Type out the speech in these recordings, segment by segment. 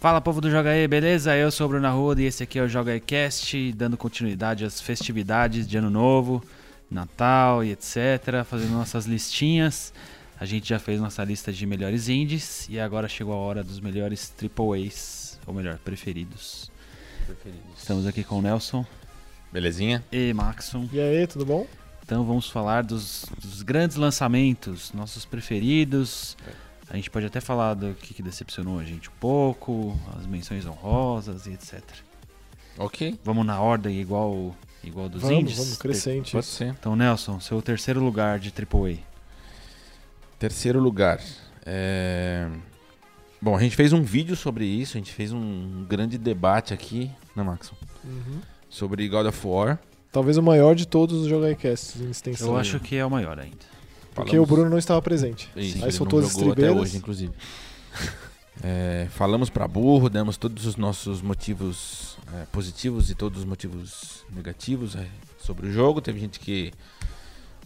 Fala povo do Joga aí, beleza? Eu sou o Bruno Arruda e esse aqui é o Joga Cast, dando continuidade às festividades de Ano Novo, Natal e etc, fazendo nossas listinhas. A gente já fez nossa lista de melhores indies e agora chegou a hora dos melhores Triple A's, ou melhor, preferidos. Estamos aqui com o Nelson Belezinha? e Maxon. E aí, tudo bom? Então vamos falar dos, dos grandes lançamentos, nossos preferidos. A gente pode até falar do que, que decepcionou a gente um pouco, as menções honrosas e etc. Ok. Vamos na ordem igual igual dos vamos, indies? vamos, crescente. Pode ser. Então, Nelson, seu terceiro lugar de AAA. Terceiro lugar. É... Bom, a gente fez um vídeo sobre isso, a gente fez um grande debate aqui, né, Maxon? Uhum. Sobre God of War. Talvez o maior de todos os Jogaicasts em extensão. Eu acho que é o maior ainda. Porque Falamos- o Bruno não estava presente. Isso, Aí soltou as jogou até estribeiras. hoje, inclusive. É, falamos pra burro, demos todos os nossos motivos é, positivos e todos os motivos negativos é, sobre o jogo. Teve gente que,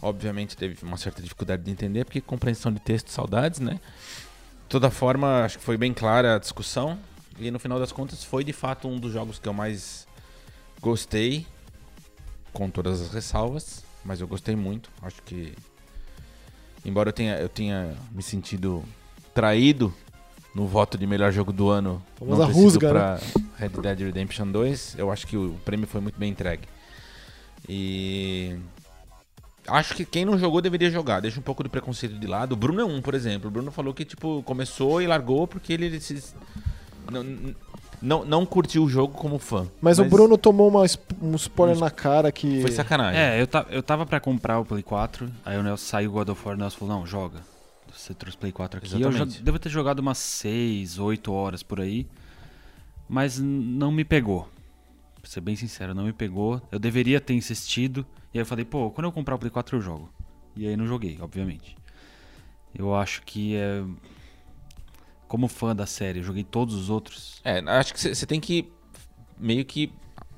obviamente, teve uma certa dificuldade de entender, porque compreensão de texto, saudades, né? De toda forma, acho que foi bem clara a discussão. E no final das contas, foi de fato um dos jogos que eu mais gostei, com todas as ressalvas, mas eu gostei muito. Acho que, embora eu tenha, eu tenha me sentido traído no voto de melhor jogo do ano, Famosa não ter sido rusga, pra Red Dead Redemption 2, eu acho que o prêmio foi muito bem entregue. E acho que quem não jogou deveria jogar. Deixa um pouco do preconceito de lado. O Bruno é um, por exemplo. O Bruno falou que tipo começou e largou porque ele se não, não, não curtiu o jogo como fã. Mas, o Bruno tomou uma, um spoiler na cara que. foi sacanagem. É, eu, ta, eu tava pra comprar o Play 4, aí o Nelson saiu o God of War, o Nelson falou, não, joga. Você trouxe Play 4 aqui. Eu já Exatamente. devo ter jogado umas 6, 8 horas por aí, mas não me pegou. Pra ser bem sincero, não me pegou. Eu deveria ter insistido, e aí eu falei, pô, quando eu comprar o Play 4 eu jogo. E aí não joguei, obviamente. Eu acho que é... Como fã da série, eu joguei todos os outros. É, acho que você tem que meio que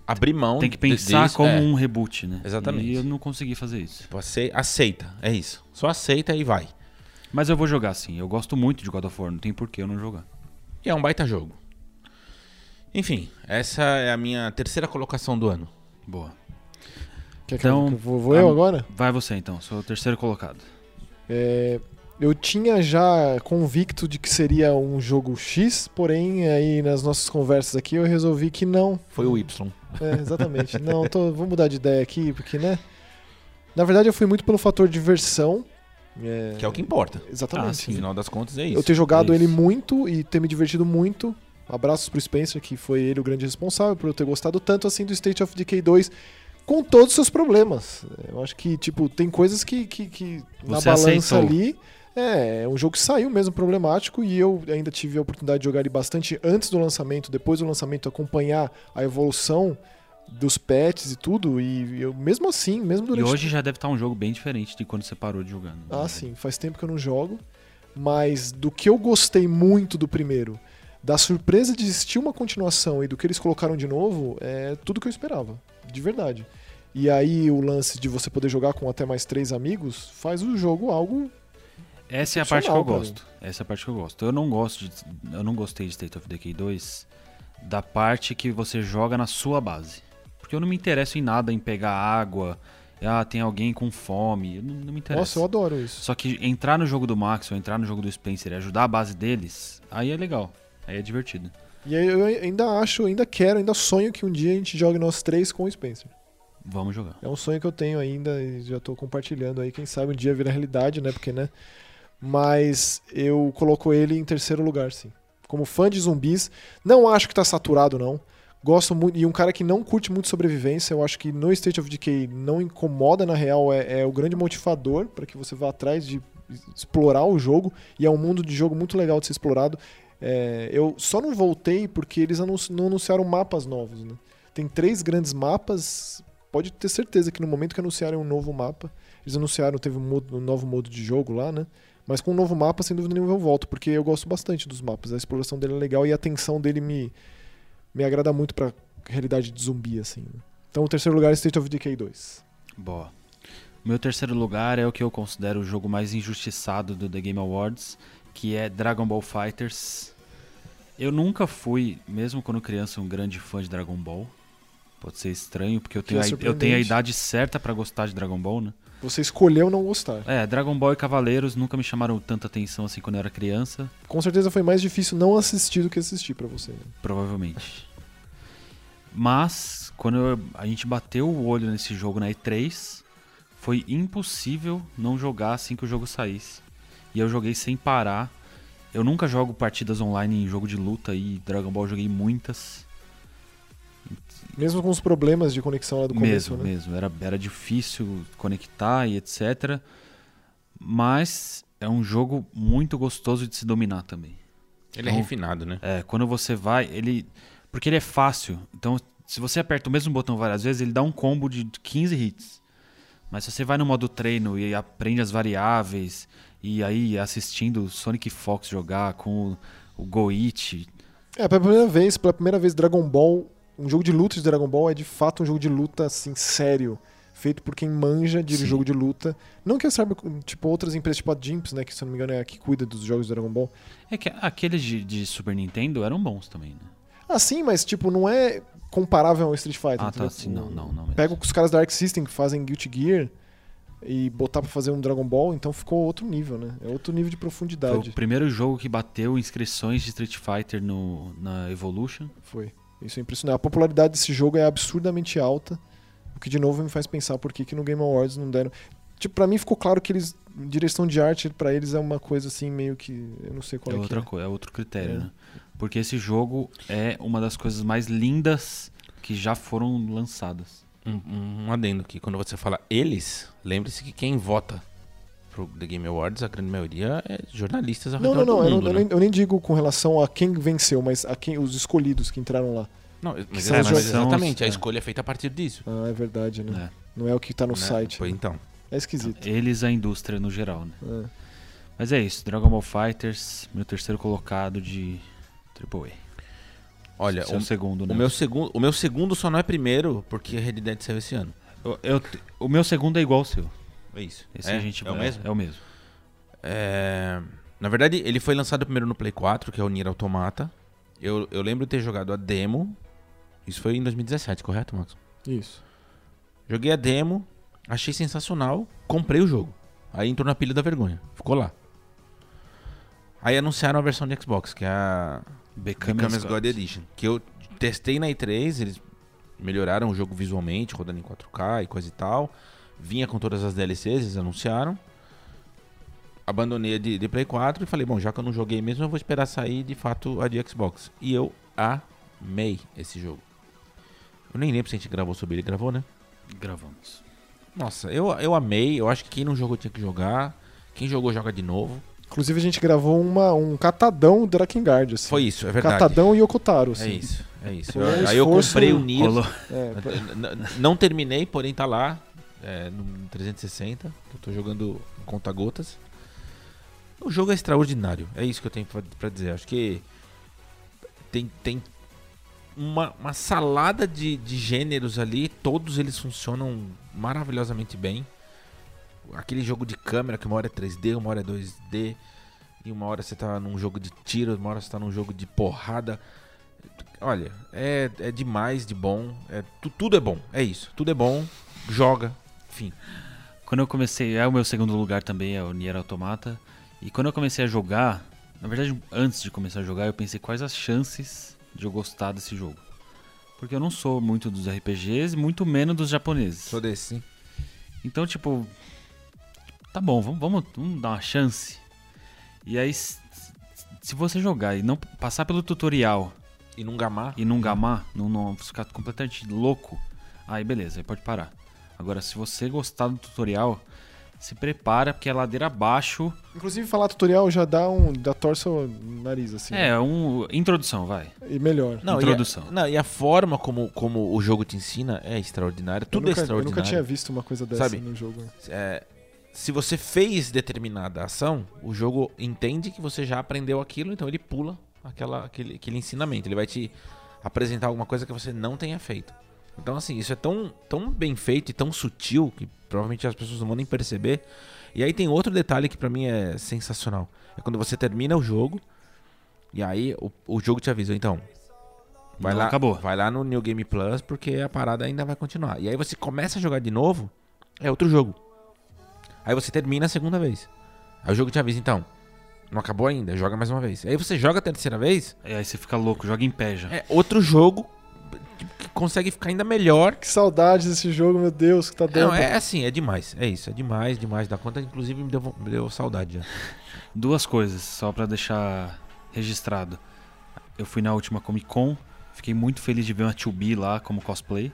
abrir mão. Tem que pensar disso, como é. um reboot, né? Exatamente. E eu não consegui fazer isso. Tipo, ace- aceita, é isso. Só aceita e vai. Mas eu vou jogar sim. Eu gosto muito de God of War, não tem por que eu não jogar. E é um baita jogo. Enfim, essa é a minha terceira colocação do ano. Boa. Quer que Então, eu, vou, vou eu agora? Vai você então, sou o terceiro colocado. É, eu tinha já convicto de que seria um jogo X, porém, aí nas nossas conversas aqui eu resolvi que não. Foi o Y. É, exatamente. não, tô, vou mudar de ideia aqui, porque, né? Na verdade, eu fui muito pelo fator diversão. É, Que é o que importa. Exatamente. Ah, sim. No final das contas é isso. Eu ter jogado é ele muito e ter me divertido muito. Abraços pro Spencer, que foi ele o grande responsável por eu ter gostado tanto assim do State of Decay 2, com todos os seus problemas. Eu acho que, tipo, tem coisas que, que, que na Você balança aceitou. ali. É, é um jogo que saiu mesmo problemático e eu ainda tive a oportunidade de jogar ele bastante antes do lançamento, depois do lançamento, acompanhar a evolução dos patches e tudo. E eu, mesmo assim, mesmo E durante hoje já deve estar um jogo bem diferente de quando você parou de jogar. né? ah, sim, faz tempo que eu não jogo. Mas do que eu gostei muito do primeiro, da surpresa de existir uma continuação e do que eles colocaram de novo, é tudo que eu esperava. De verdade. E aí o lance de você poder jogar com até mais três amigos faz o jogo algo. Essa é a parte que eu gosto. Essa é a parte que eu gosto. Eu não gosto de, eu não gostei de State of Decay 2 da parte que você joga na sua base. Porque eu não me interesso em nada em pegar água, ah, tem alguém com fome, eu não, não me interessa. Nossa, eu adoro isso. Só que entrar no jogo do Max ou entrar no jogo do Spencer e ajudar a base deles, aí é legal. Aí é divertido. E aí eu ainda acho, ainda quero, ainda sonho que um dia a gente jogue nós três com o Spencer. Vamos jogar. É um sonho que eu tenho ainda e já tô compartilhando aí. Quem sabe um dia vira realidade, né? Porque, né? Mas eu coloco ele em terceiro lugar, sim. Como fã de zumbis, não acho que tá saturado, não. Gosto muito. E um cara que não curte muito sobrevivência, eu acho que no State of Decay não incomoda, na real, é, é o grande motivador para que você vá atrás de explorar o jogo. E é um mundo de jogo muito legal de ser explorado. É, eu só não voltei porque eles anunci- não anunciaram mapas novos, né? Tem três grandes mapas. Pode ter certeza que no momento que anunciarem um novo mapa, eles anunciaram, teve um, modo- um novo modo de jogo lá, né? Mas com um novo mapa, sem dúvida nenhuma, eu volto, porque eu gosto bastante dos mapas. A exploração dele é legal e a tensão dele me, me agrada muito pra realidade de zumbi, assim. né? Então, o terceiro lugar é State of Decay 2. Boa. Meu terceiro lugar é o que eu considero o jogo mais injustiçado do The Game Awards, que é Dragon Ball Fighters. Eu nunca fui, mesmo quando criança, um grande fã de Dragon Ball. Pode ser estranho, porque eu Que é tenho, a, eu tenho a idade certa pra gostar de Dragon Ball, né? Você escolheu não gostar. É, Dragon Ball e Cavaleiros nunca me chamaram tanta atenção assim quando eu era criança, Com certeza foi mais difícil não assistir do que assistir pra você. né? provavelmente. Mas, quando eu- a gente bateu o olho nesse jogo na E3, foi impossível não jogar assim que o jogo saísse. E eu joguei sem parar. Eu nunca jogo partidas online em jogo de luta e Dragon Ball eu joguei muitas. Mesmo com os problemas de conexão lá do começo, mesmo, né? mesmo. Era, era difícil conectar e etc. Mas é um jogo muito gostoso de se dominar também. Ele é Então- refinado, né? É, quando você vai, ele. Porque ele é fácil. Então, se você aperta o mesmo botão várias vezes, ele dá um combo de 15 hits. Mas se você vai no modo treino e aprende as variáveis, e aí assistindo Sonic Fox jogar com o, o Goichi. É, pela primeira vez, pela primeira vez, Dragon Ball, um jogo de luta de Dragon Ball é de fato um jogo de luta, assim, sério. Feito por quem manja de Sim. jogo de luta. Não que eu saiba, tipo, outras empresas, tipo a Jimps, né? Que se eu não me engano é a que cuida dos jogos de Dragon Ball. É que aqueles de, de Super Nintendo eram bons também, né? Ah, sim, mas, tipo, não é comparável ao Street Fighter. Ah, tá, sim, não, não, não mesmo. Pega os caras da Arc System que fazem Guilty Gear e botar pra fazer um Dragon Ball, então ficou outro nível, né? É outro nível de Foi profundidade. o primeiro jogo que bateu inscrições de Street Fighter no, na Evolution. Foi. Isso é impressionante. A popularidade desse jogo é absurdamente alta. O que de novo me faz pensar por que, que no Game Awards não deram. Tipo, pra mim ficou claro que eles. Direção de arte pra eles é uma coisa assim, meio que. Eu não sei qual é é, outra que é. coisa, é outro critério, É. né? Porque esse jogo é uma das coisas mais lindas que já foram lançadas. Um, um adendo aqui. Quando você fala eles, lembre-se que quem vota pro The Game Awards, a grande maioria é jornalistas ao Não, redor não, não. do Eu, não mundo, eu né? nem, eu nem digo com relação a quem venceu, mas a quem os escolhidos que entraram lá. Não, mas, são é, os mas exatamente, são a os- é. escolha é feita a partir disso. Ah, é verdade, né? né? Não é o que tá no né? site. Foi né? então. É esquisito. Eles, a indústria no geral, né? É. Mas é isso, Dragon Ball Fighters, meu terceiro colocado de AAA. Olha, Seu o, segundo, né? o meu segundo, o meu segundo só não é primeiro porque Red Dead saiu esse ano. Eu- eu o meu segundo é igual ao seu. É isso. Esse é, a gente é o mesmo? É o mesmo. É, Na verdade, ele foi lançado primeiro no Play 4, que é o Nier Automata. Eu, eu lembro de ter jogado a demo. Isso foi em 2017, correto, Max? Isso. Joguei a demo, achei sensacional, comprei o jogo. Aí entrou na pilha da vergonha, ficou lá. Aí anunciaram a versão de Xbox, que é a as God Edition, que eu testei na E3, eles melhoraram o jogo visualmente, rodando em 4K e coisa e tal. Vinha com todas as DLCs, eles anunciaram. Abandonei a de, de Play 4 e falei, bom, já que eu não joguei mesmo, eu vou esperar sair de fato a de Xbox. E eu amei esse jogo. Eu nem lembro se a gente gravou sobre ele, gravou, né? Gravamos. Nossa, eu, eu amei, eu acho que quem não jogou tinha que jogar. Quem jogou, joga de novo. Inclusive a gente gravou uma, um catadão Drakengard, assim. Foi isso, é verdade. Catadão e Yokotaro, assim. É isso, é isso. Um Aí eu comprei o Nier. É, pra- Não terminei, porém tá lá. É, no 360. Eu tô jogando conta gotas. O jogo é extraordinário. É isso que eu tenho pra dizer. Acho que tem, tem uma, uma salada de, de gêneros ali. Todos eles funcionam maravilhosamente bem. Aquele jogo de câmera que uma hora é 3D, uma hora é 2D. E uma hora você tá num jogo de tiro, uma hora você tá num jogo de porrada. Olha, é, é demais de bom. É, tu- tudo é bom, é isso. Tudo é bom, joga, enfim. Quando eu comecei, é o meu segundo lugar também, é o Nier Automata. E quando eu comecei a jogar, na verdade, antes de começar a jogar, eu pensei quais as chances de eu gostar desse jogo. Porque eu não sou muito dos RPGs, muito menos dos japoneses. desse, sim. Então, tipo, tá bom, vamos, vamos, vamos dar uma chance. E aí, se você jogar e não passar pelo tutorial E não gamar. e não gamar, não, não ficar completamente louco, aí beleza, aí pode parar. Agora, se você gostar do tutorial, se prepara, porque é ladeira abaixo. Inclusive, falar tutorial já dá um. dá torce o nariz, assim. É, um. Introdução, vai. E melhor. Não, Introdução. E a, não, e a forma como, como o jogo te ensina é extraordinária. Eu Tudo nunca, é Eu extraordinário. nunca tinha visto uma coisa dessa Sabe? no jogo. É, se você fez determinada ação, o jogo entende que você já aprendeu aquilo, então ele pula aquela, aquele, aquele ensinamento. Ele vai te apresentar alguma coisa que você não tenha feito. Então, assim, isso é tão, tão bem feito e tão sutil que provavelmente as pessoas não vão nem perceber. E aí tem outro detalhe que pra mim é sensacional. É quando você termina o jogo E aí o, o jogo te avisa, então. Vai Não lá, acabou. vai lá no New Game Plus porque a parada ainda vai continuar. E aí você começa a jogar de novo, é outro jogo. Aí você termina a segunda vez. Aí o jogo te avisa, então. Não acabou ainda, joga mais uma vez. Aí você joga a terceira vez, E aí você fica louco, joga em pé já. é outro jogo consegue ficar ainda melhor. Que saudades desse jogo, meu Deus, que tá dando. Não, é assim, é demais. É isso, é demais, demais da conta. Inclusive me deu, me deu saudade já. Duas coisas, só pra deixar registrado. Eu fui na última Comic Con, fiquei muito feliz de ver uma 2B lá como cosplay.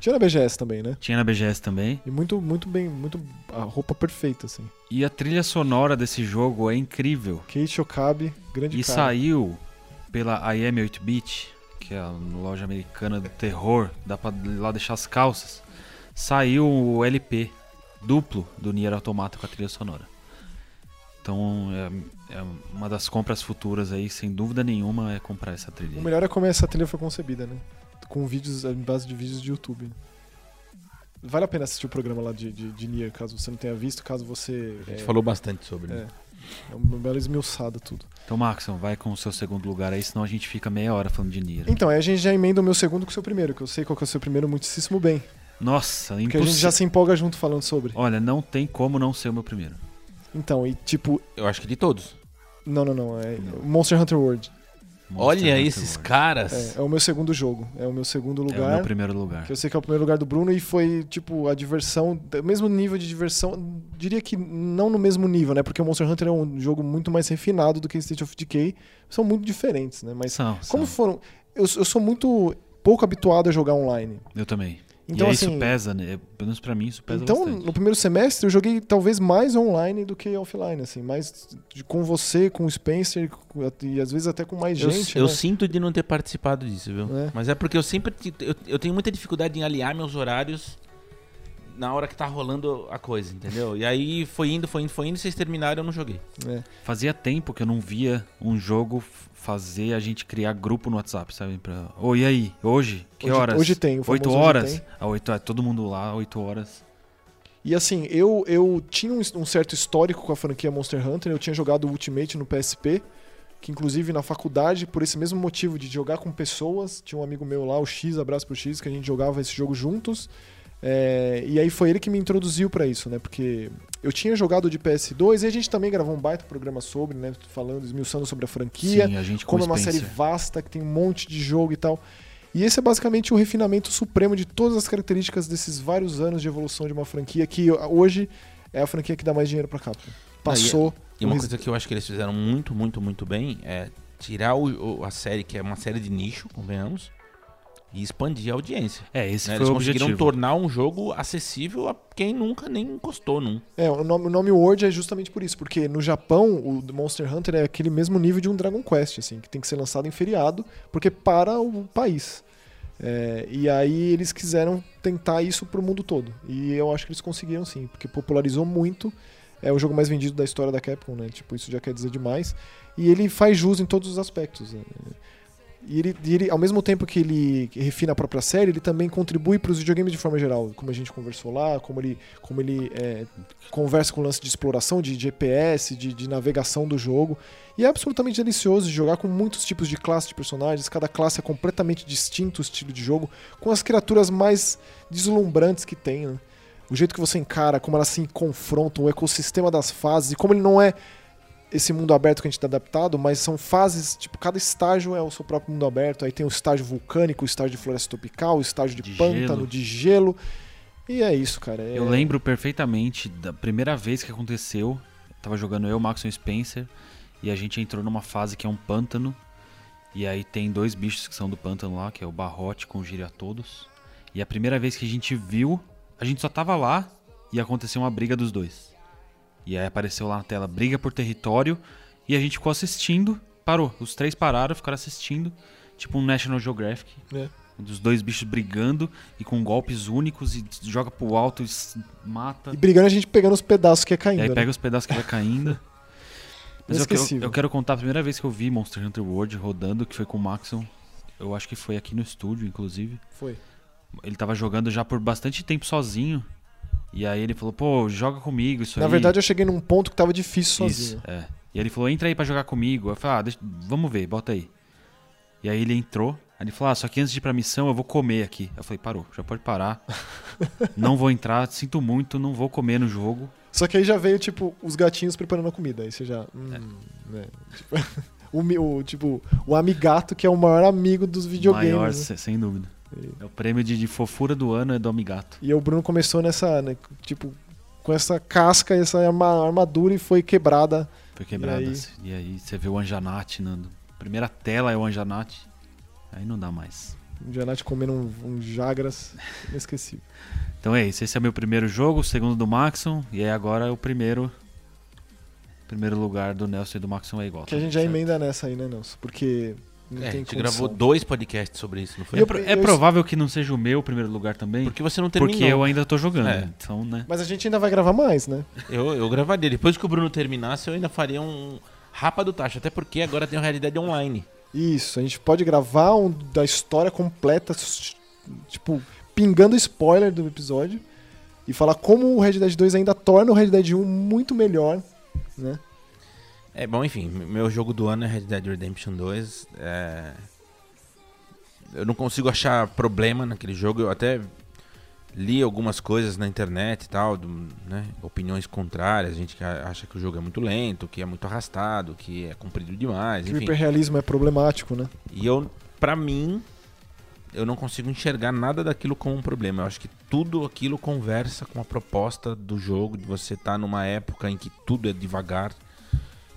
Tinha na BGS também, né? Tinha na BGS também. E muito, muito bem, muito. A roupa perfeita, assim. E a trilha sonora desse jogo é incrível. Kate Okabe, grande E cara. saiu pela IM 8-Bit, que é a loja americana do terror, dá pra ir lá deixar as calças. Saiu o LP duplo do Nier Automata com a trilha sonora. Então é, é uma das compras futuras aí, sem dúvida nenhuma, é comprar essa trilha. O melhor é como essa trilha foi concebida, né? Com vídeos, em base de vídeos de YouTube. Vale a pena assistir o programa lá de, de, de Nier, caso você não tenha visto, caso você. A gente é, falou bastante sobre. né? É, é uma bela esmiuçada tudo. Então, Maxon, vai com o seu segundo lugar aí, senão a gente fica meia hora falando de Nier. Então, aí a gente já emenda o meu segundo com o seu primeiro, que eu sei qual que é o seu primeiro muitíssimo bem. Nossa, Porque a gente já se empolga junto falando sobre. Olha, não tem como não ser o meu primeiro. Então, e tipo. Eu acho que de todos. Não, não, não. É Não. Monster Hunter World. Monster Olha Hunter esses World. caras. É, é o meu segundo jogo. É o meu segundo É o lugar. meu primeiro lugar. Que eu sei que é o primeiro lugar do Bruno e foi, tipo, a diversão, o mesmo nível de diversão, diria que não no mesmo nível, né? Porque o Monster Hunter é um jogo muito mais refinado do que State of Decay. São muito diferentes, né? Mas São, como são. foram. Eu, eu sou muito pouco habituado a jogar online. Eu também. Então, e aí assim. isso pesa, né? Pelo menos pra mim isso pesa então, bastante. no primeiro semestre, eu joguei talvez mais online do que offline, assim. Mais de- com você, com o Spencer com- e às vezes até com mais Eu, gente. eu né? sinto de não ter participado disso, viu? É. Mas é porque eu sempre. Eu, eu tenho muita dificuldade em aliar meus horários na hora que tá rolando a coisa, entendeu? E aí foi indo, foi indo, foi indo, vocês terminaram eu não joguei. É. Fazia tempo que eu não via um jogo fazer a gente criar grupo no WhatsApp, sabe? Pra... Ô, e aí? Hoje? Que Hoje- horas? hoje tem, o Oito famoso hoje horas? tem. Ah, oito horas. Todo mundo lá, oito horas. E assim, eu, eu tinha um, um certo histórico com a franquia Monster Hunter, eu tinha jogado Ultimate no PSP, que inclusive na faculdade, por esse mesmo motivo de jogar com pessoas, tinha um amigo meu lá, o X, abraço pro X, que a gente jogava esse jogo juntos. É, e aí foi ele que me introduziu pra isso, né? Porque eu tinha jogado de PS2 e a gente também gravou um baita programa sobre, né? Falando, esmiuçando sobre a franquia Sim, a gente com como é uma série vasta que tem um monte de jogo e tal. E esse é basicamente o refinamento supremo de todas as características desses vários anos de evolução de uma franquia que hoje é a franquia que dá mais dinheiro pra Capcom. Passou. E uma o coisa que eu acho que eles fizeram muito, muito, muito bem é tirar o- o- a série, que é uma série de nicho, convenhamos, e expandir a audiência. É, esse né? foi Eles o conseguiram objetivo. tornar um jogo acessível a quem nunca nem encostou num. É, o nome, o nome World é justamente por isso, porque no Japão o Monster Hunter é aquele mesmo nível de um Dragon Quest, assim, que tem que ser lançado em feriado, porque para o país. É, e aí eles quiseram tentar isso pro mundo todo. E eu acho que eles conseguiram sim, porque popularizou muito. É o jogo mais vendido da história da Capcom, né? Tipo, isso já quer dizer demais. E ele faz jus em todos os aspectos. né? E ele, ele, ao mesmo tempo que ele refina a própria série, ele também contribui para os videogames de forma geral, como a gente conversou lá, como ele, como ele é, conversa com o lance de exploração, de GPS, de, de navegação do jogo. E é absolutamente delicioso de jogar com muitos tipos de classe de personagens, cada classe é completamente distinto o estilo de jogo, com as criaturas mais deslumbrantes que tem. né? O jeito que você encara, como elas se confrontam, o ecossistema das fases, e como ele não é esse mundo aberto que a gente está adaptado, mas são fases, tipo, cada estágio é o seu próprio mundo aberto. Aí tem o estágio vulcânico, o estágio de floresta tropical, o estágio de, De pântano, gelo. de gelo. E é isso, cara. é- Eu lembro perfeitamente da primeira vez que aconteceu. Tava jogando eu, Maxon e Spencer, e a gente entrou numa fase que é um pântano. E aí tem dois bichos que são do pântano lá, que é o Barrote com o Giriatodos. E a primeira vez que a gente viu, a gente só tava lá e aconteceu uma briga dos dois. E aí apareceu lá na tela briga por território e a gente ficou assistindo, parou. Os três pararam, ficaram assistindo, tipo um National Geographic. É. Dos dois bichos brigando e com golpes únicos e joga pro alto e mata. E brigando a gente pegando os pedaços que é caindo. E aí né? pega os pedaços que vai caindo. Mas eu, que- eu, Inesquecível. eu quero contar a primeira vez que eu vi Monster Hunter World rodando, que foi com o Maxon. Eu acho que foi aqui no estúdio, inclusive. Foi. Ele tava jogando já por bastante tempo sozinho. E aí ele falou, pô, joga comigo isso Na aí. verdade, eu cheguei num ponto que tava difícil Isso, sozinho. é. E ele falou, entra aí pra jogar comigo. Eu falei, ah, deixa- vamos ver, bota aí. E aí ele entrou. Aí ele falou, ah, só que antes de ir pra missão eu vou comer aqui. Eu falei, parou, já pode parar. não vou entrar, sinto muito, não vou comer no jogo. Só que aí já veio, tipo, os gatinhos preparando a comida. Aí você já. Hum, né? Tipo, o, tipo, o amigato, que é o maior amigo dos videogames. Maior, né? se- sem dúvida. É o prêmio de, de fofura do ano é do Amigato. E o Bruno começou nessa, né, tipo, com essa casca, essa arma- armadura e foi quebrada. Foi quebrada. E aí? E aí, você vê o Anjanate, Nando. Primeira tela é o Anjanate. Aí não dá mais. O Janate comendo um, um Jagras inesquecível. Então é isso. Esse é meu primeiro jogo, o segundo do Maxon. E aí agora é o primeiro. Primeiro lugar do Nelson e do Maxon é igual. Que a gente já emenda nessa aí, né, Nelson? Porque não É, a gente condição. gravou dois podcasts sobre isso, não foi? Eu- É provável que não seja o meu primeiro lugar também. Porque você não terminou. Porque eu ainda tô jogando. É. Então, né? Mas a gente ainda vai gravar mais, né? Eu, eu gravaria. Depois que o Bruno terminasse, eu ainda faria um rapa do tacho. Até porque agora tem uma realidade online. Isso, a gente pode gravar um da história completa, tipo, pingando spoiler do episódio e falar como o Red Dead 2 ainda torna o Red Dead 1 muito melhor, né? É, bom, enfim, meu jogo do ano é Red Dead Redemption 2. É... Eu não consigo achar problema naquele jogo. Eu até li algumas coisas na internet e tal, do- né? opiniões contrárias. Gente que acha que o jogo é muito lento, que é muito arrastado, que é comprido demais, Que o hiperrealismo é problemático, né? E eu, pra mim, eu não consigo enxergar nada daquilo como um problema. Eu acho que tudo aquilo conversa com a proposta do jogo, de você estar numa época em que tudo é devagar,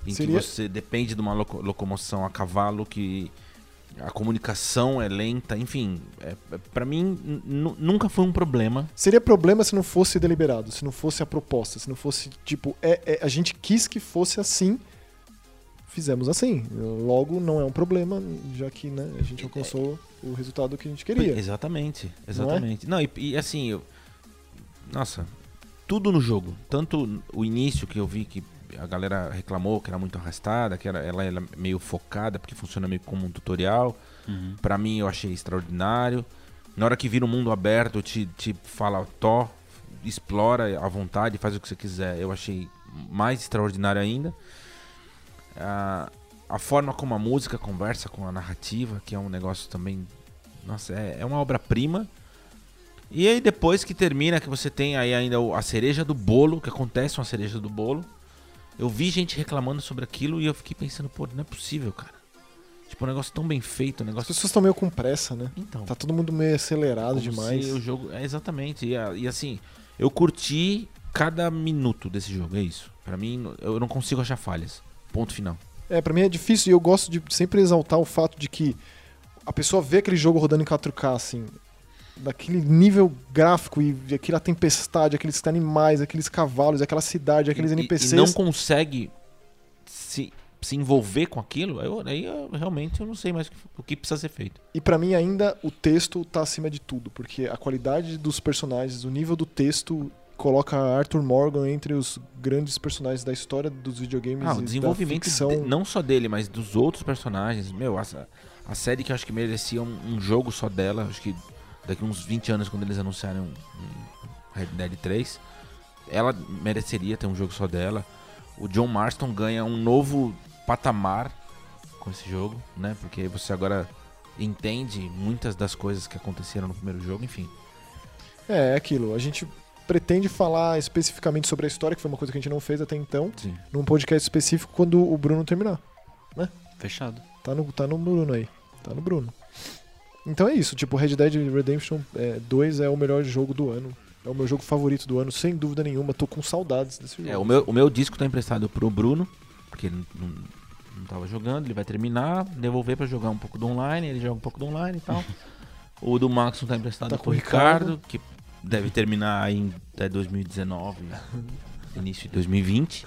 em Seria- que você depende de uma loco- locomoção a cavalo, que a comunicação é lenta, enfim, é, é- pra mim nunca foi um problema. Seria problema se não fosse deliberado, se não fosse a proposta, se não fosse, tipo, é, é- a gente quis que fosse assim, fizemos assim. Logo, não é um problema, já que né, a gente alcançou o resultado que a gente queria. Exatamente, exatamente. Não, e, e assim, eu, nossa, tudo no jogo, tanto o início que eu vi que a galera reclamou que era muito arrastada, que era, ela era meio focada, porque funciona meio como um tutorial. Uhum. Pra mim eu achei extraordinário. Na hora que vira um mundo aberto, te, te fala, Tó, explora à vontade, faz o que você quiser. Eu achei mais extraordinário ainda. A, a forma como a música conversa com a narrativa, que é um negócio também. Nossa, é, é uma obra-prima. E aí depois que termina, que você tem aí ainda o- a cereja do bolo, que acontece uma cereja do bolo. Eu vi gente reclamando sobre aquilo e eu fiquei pensando, pô, não é possível, cara. Tipo, um negócio tão bem feito, um As negócio. pessoas estão meio com pressa, né? Então. Tá todo mundo meio acelerado demais. o jogo. É exatamente. E, e assim, eu curti cada minuto desse jogo, é isso. Pra mim, eu não consigo achar falhas. Ponto final. É, pra mim é difícil e eu gosto de sempre exaltar o fato de que a pessoa vê aquele jogo rodando em 4K, assim, daquele nível gráfico e aquela tempestade, aqueles animais, aqueles cavalos, aquela cidade, aqueles E- NPCs. E, não consegue se, se envolver com aquilo, eu, aí eu, realmente eu não sei mais o que, o que precisa ser feito. E pra mim ainda o texto tá acima de tudo, porque a qualidade dos personagens, o nível do texto coloca Arthur Morgan entre os grandes personagens da história dos videogames Ah, o desenvolvimento de- não só dele, mas dos outros personagens. Meu, essa, a série que eu acho que merecia um, um jogo só dela, acho que daqui uns 20 anos, quando eles anunciarem um, um Red Dead 3, ela mereceria ter um jogo só dela. O John Marston ganha um novo patamar com esse jogo, né? Porque você agora entende muitas das coisas que aconteceram no primeiro jogo, enfim. É, é aquilo. A gente pretende falar especificamente sobre a história, que foi uma coisa que a gente não fez até então, Sim. num podcast específico quando o Bruno terminar. Fechado. Tá no, tá no Bruno aí. Tá no Bruno. Então é isso. Tipo, Red Dead Redemption é, 2 é o melhor jogo do ano. É o meu jogo favorito do ano, sem dúvida nenhuma. Tô com saudades desse jogo. É, o meu, o meu disco tá emprestado pro Bruno, porque ele não, não tava jogando, ele vai terminar, devolver pra jogar um pouco do online, ele joga um pouco do online e tal. o do Max tá emprestado Tá pro Ricardo, Ricardo. que deve terminar aí em até 2019, início de 2020.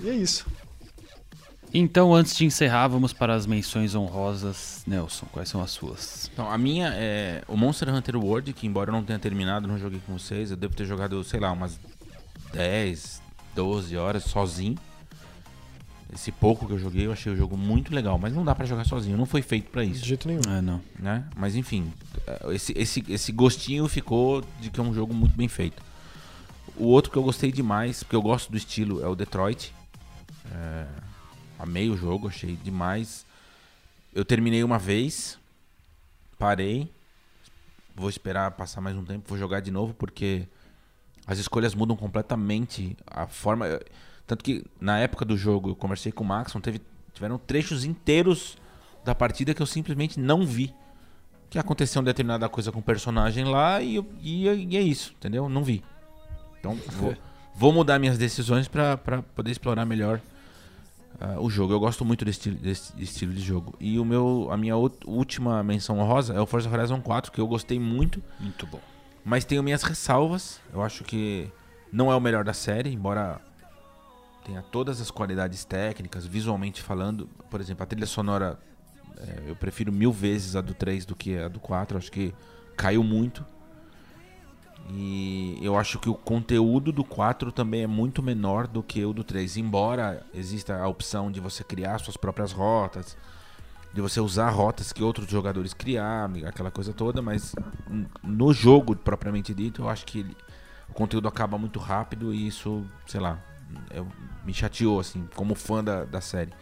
E é isso. Então, antes de encerrar, vamos para as menções honrosas. Nelson, quais são as suas? Então, a minha é o Monster Hunter World, que embora eu não tenha terminado, não joguei com vocês, eu devo ter jogado, sei lá, umas 10, 12 horas sozinho. Esse pouco que eu joguei, eu achei o jogo muito legal, mas não dá pra jogar sozinho, não foi feito pra De isso, jeito nenhum. Ah, não. né? Mas enfim, é, esse, esse, esse gostinho ficou de que é um jogo muito bem feito. O outro que eu gostei demais, porque eu gosto do estilo, é o Detroit. É, amei o jogo, achei demais. Eu terminei uma vez, parei, vou esperar passar mais um tempo, vou jogar de novo porque as escolhas mudam completamente a forma. Tanto que na época do jogo eu conversei com o Max, teve, tiveram trechos inteiros da partida que eu simplesmente não vi. Que aconteceu uma determinada coisa com o personagem lá e, eu- e, e é isso, entendeu? Não vi. Então vou, vou mudar minhas decisões pra poder explorar melhor ah, o jogo. Eu gosto muito desse, estilo- desse estilo de jogo. E o meu, a minha última menção honrosa é o Forza Horizon 4, que eu gostei muito. Muito bom. Mas tenho minhas ressalvas. Eu acho que não é o melhor da série, embora tenha todas as qualidades técnicas, visualmente falando. Por exemplo, a trilha sonora é, eu prefiro mil vezes a do 3 do que a do 4. Acho que caiu muito. E eu acho que o conteúdo do 4 também é muito menor do que o do 3. Embora exista a opção de você criar suas próprias rotas, de você usar rotas que outros jogadores criaram, aquela coisa toda, mas no jogo propriamente dito, eu acho que ele- o conteúdo acaba muito rápido e isso, sei lá, eu- me chateou, assim, como fã da, da série.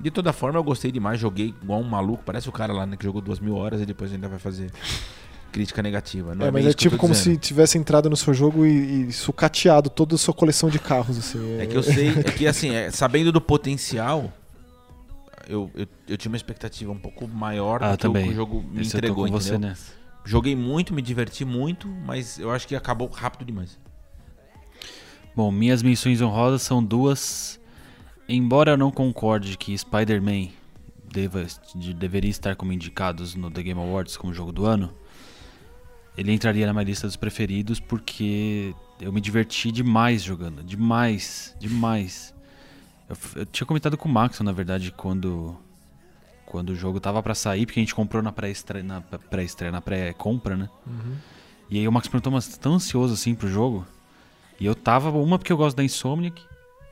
De toda forma, eu gostei demais, joguei igual um maluco, parece o cara lá né, que jogou duas mil horas e depois ainda vai fazer crítica negativa. Não É, é, mas é eu tipo como dizendo. se tivesse entrado no seu jogo e, e sucateado toda a sua coleção de carros, assim. É que eu sei, é que assim, é, sabendo do potencial, eu, eu, eu tinha uma expectativa um pouco maior Ah, do que o- também. o jogo me Esse eu entregou, com você entendeu? nessa. Joguei muito, me diverti muito, mas eu acho que acabou rápido demais. Bom, minhas menções honrosas são duas. Embora eu não concorde que Spider-Man deva- de- deveria estar como indicados no The Game Awards como jogo do ano, ele entraria na minha lista dos preferidos porque eu me diverti demais jogando. Demais, demais. Eu, eu tinha comentado com o Max, na verdade, quando, quando o jogo tava pra sair, porque a gente comprou na pré-estreia, na pré-estreia, na pré-compra, né? Uhum. E aí o Max perguntou, mas você tá tão ansioso assim pro jogo? E eu tava, uma porque eu gosto da Insomniac,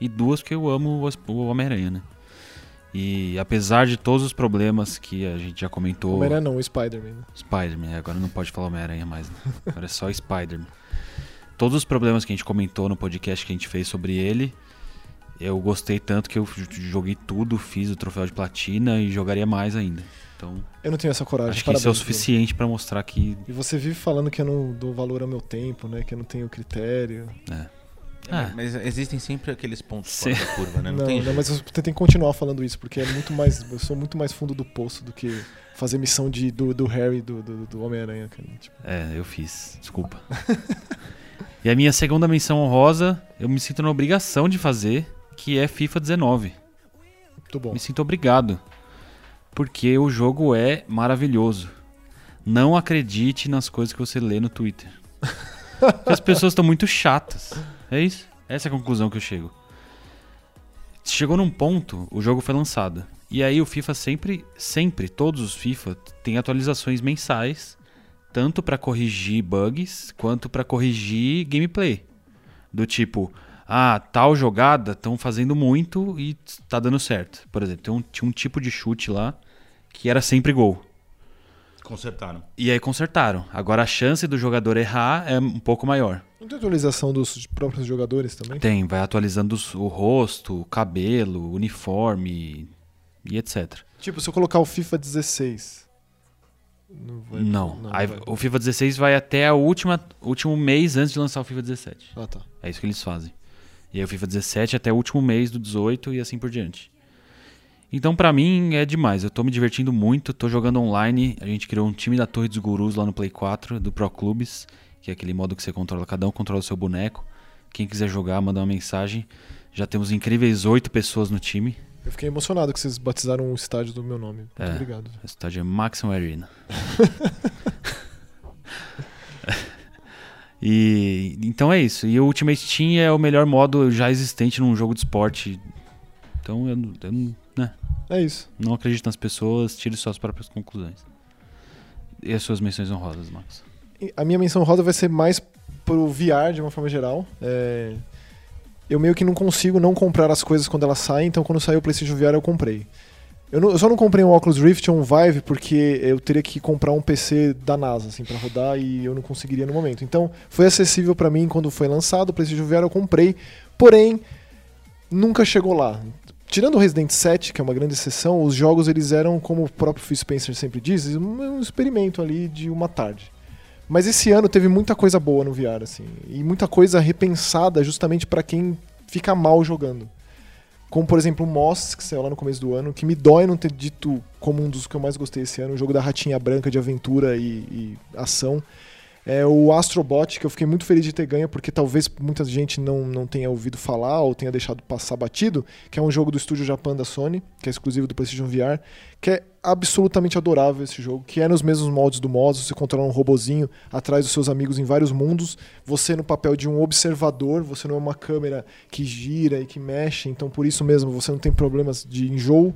e duas porque eu amo o- o Homem-Aranha, né? E apesar de todos os problemas que a gente já comentou, Homem-Aranha não, o Spider-Man. né? Spider-Man, agora não pode falar Homem-Aranha mais, né? agora é só Spider-Man. Todos os problemas que a gente comentou no podcast que a gente fez sobre ele, eu gostei tanto que eu joguei tudo, fiz o troféu de platina e jogaria mais ainda. Então, Eu não tenho essa coragem. acho que isso é o parabéns, suficiente pra mostrar que. E você vive falando que eu não dou valor ao meu tempo, né? Que eu não tenho critério. Ah. mas existem sempre aqueles pontos Sim. fora da curva, né? Não, Não, tem não, mas você tem que continuar falando isso, porque é muito mais. Eu sou muito mais fundo do poço do que fazer missão de, do, do Harry do, do, do Homem-Aranha. Tipo, É, eu fiz. Desculpa. e a minha segunda menção honrosa, eu me sinto na obrigação de fazer, que é FIFA 19. muito bom. Me sinto obrigado. Porque o jogo é maravilhoso. Não acredite nas coisas que você lê no Twitter. Porque as pessoas estão muito chatas. É isso. Essa é a conclusão que eu chego. Chegou num ponto, o jogo foi lançado. E aí o FIFA sempre, sempre, todos os FIFA têm atualizações mensais, tanto pra corrigir bugs quanto pra corrigir gameplay. Do tipo, ah, tal jogada estão fazendo muito e tá dando certo. Por exemplo, tem um- tinha um tipo de chute lá que era sempre gol. Consertaram. E aí consertaram. Agora a chance do jogador errar é um pouco maior. Não tem atualização dos próprios jogadores também? Tem, vai atualizando os- o rosto, o cabelo, o uniforme e etc. Tipo, se eu colocar o FIFA 16. Não. vai- Não. Aí vai. o FIFA 16 vai até o última, último mês antes de lançar o FIFA 17. Ah, tá. É isso que eles fazem. E aí o FIFA 17 até o último mês do 18 e assim por diante. Então pra mim é demais. Eu tô me divertindo muito, tô jogando online. A gente criou um time da Torre dos Gurus lá no Play 4, do Pro Clubes, que é aquele modo que você controla, cada um controla o seu boneco. Quem quiser jogar, manda uma mensagem. Já temos incríveis oito pessoas no time. Eu fiquei emocionado que vocês batizaram o estádio do meu nome. Muito É. obrigado. O estádio é Maximum Arena. e então é isso. E o Ultimate Team é o melhor modo já existente num jogo de esporte. Então eu, não- eu não- É isso. não acredito nas pessoas, tire suas próprias conclusões. E as suas menções honrosas, Max? A minha menção roda vai ser mais pro VR de uma forma geral. É, Eu meio que não consigo não comprar as coisas quando elas saem, então quando saiu o PlayStation VR eu comprei. Eu, não- eu só não comprei um Oculus Rift ou um Vive porque eu teria que comprar um PC da NASA assim para rodar e eu não conseguiria no momento. Então foi acessível para mim quando foi lançado o PlayStation VR eu comprei, porém nunca chegou lá. Tirando o Resident 7, que é uma grande exceção, os jogos eles eram, como o próprio Phil Spencer sempre diz, um, experimento ali de uma tarde. Mas esse ano teve muita coisa boa no VR, assim, e muita coisa repensada justamente para quem fica mal jogando. Como, por exemplo, o Moss, que saiu lá no começo do ano, que me dói não ter dito como um dos que eu mais gostei esse ano, o jogo da ratinha branca de aventura e, e ação. É o Astrobot, que eu fiquei muito feliz de ter ganho, porque talvez muita gente não, não tenha ouvido falar ou tenha deixado passar batido, que é um jogo do estúdio Japan da Sony, que é exclusivo do PlayStation VR, que é absolutamente adorável esse jogo, que é nos mesmos moldes do Moz, você controla um robozinho atrás dos seus amigos em vários mundos, você no papel de um observador, você não é uma câmera que gira e que mexe, então por isso mesmo você não tem problemas de enjoo,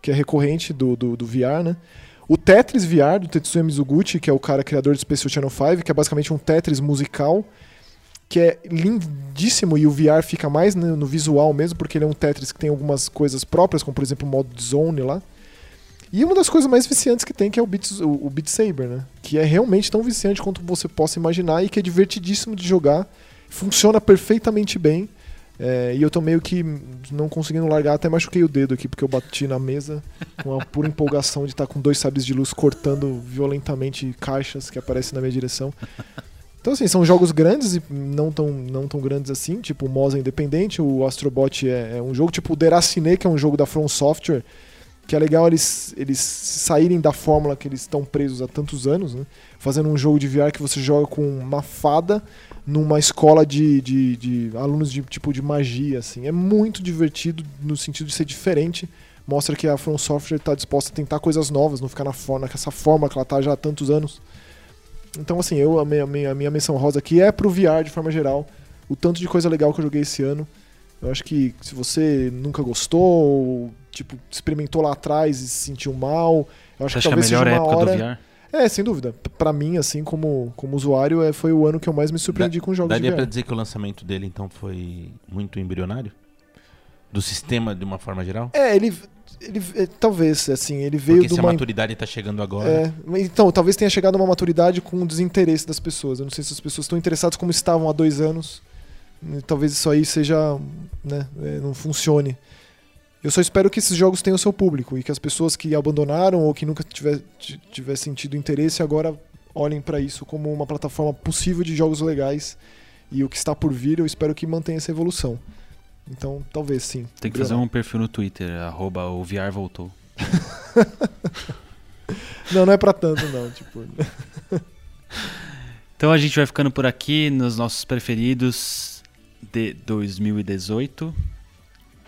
que é recorrente do, do, do VR, né? O Tetris VR, do Tetsuya Mizuguchi, que é o cara criador do Special Channel 5, que é basicamente um Tetris musical, que é lindíssimo e o VR fica mais no, visual mesmo, porque ele é um Tetris que tem algumas coisas próprias, como por exemplo o modo zone lá. E uma das coisas mais viciantes que tem, que é o Beat, o Beat Saber, né? Que é realmente tão viciante quanto você possa imaginar e que é divertidíssimo de jogar. Funciona perfeitamente bem. É, e eu tô meio que não conseguindo largar, até machuquei o dedo aqui, porque eu bati na mesa com a pura empolgação de estar tá com dois sabres de luz cortando violentamente caixas que aparecem na minha direção. Então, assim, são jogos grandes e não tão, não tão grandes assim, tipo o Moza Independente, o Astrobot é, é, um jogo, tipo o Deracine, que é um jogo da From Software, que é legal eles, eles saírem da fórmula que eles estão presos há tantos anos, né? Fazendo um jogo de VR que você joga com uma fada numa escola de, de, de, alunos de tipo de magia, assim. É muito divertido no sentido de ser diferente. Mostra que a From Software está disposta a tentar coisas novas, não ficar na forma, nessa forma que ela está já há tantos anos. Então, assim, eu a minha, a minha menção rosa aqui é pro VR de forma geral. O tanto de coisa legal que eu joguei esse ano. Eu acho que se você nunca gostou, ou, tipo, experimentou lá atrás e se sentiu mal, eu acho Você que acha que é a talvez melhor seja uma época hora. do VR? É, sem dúvida. Pra mim, assim, como, como usuário, é, foi o ano que eu mais me surpreendi com jogos Daria de pra VR. dizer que o lançamento dele, então, foi muito embrionário? Do sistema, de uma forma geral? É, ele, ele é, talvez, assim, ele veio Porque de se a maturidade tá chegando agora... É, então, talvez tenha chegado a uma maturidade com o desinteresse das pessoas. Eu não sei se as pessoas estão interessadas como estavam há dois anos. Talvez isso aí seja. Né, é, não funcione. Eu só espero que esses jogos tenham seu público e que as pessoas que abandonaram ou que nunca tiver, ti- tiver sentido interesse agora olhem para isso como uma plataforma possível de jogos legais. E o que está por vir, eu espero que mantenha essa evolução. Então, talvez sim. Tem que fazer um perfil no Twitter, arroba o VR voltou. Não, não é pra tanto, não. Tipo, Então a gente vai ficando por aqui nos nossos preferidos de 2018.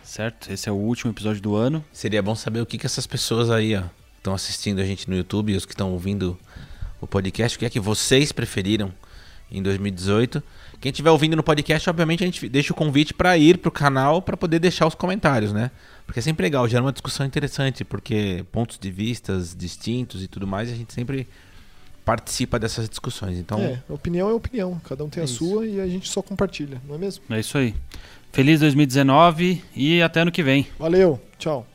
Certo? Esse é o último episódio do ano. Seria bom saber o que, que essas pessoas aí, estão assistindo a gente no YouTube os que estão ouvindo o podcast, o que é que vocês preferiram em 2018. Quem estiver ouvindo no podcast, obviamente a gente deixa o convite para ir pro canal para poder deixar os comentários, né? Porque é sempre legal, gera uma discussão interessante, porque pontos de vistas distintos e tudo mais, a gente sempre participa dessas discussões. Então, é, opinião é opinião. Cada um tem É a isso. sua e a gente só compartilha, não é mesmo? É isso aí. Feliz 2019 e até ano que vem. Valeu, tchau.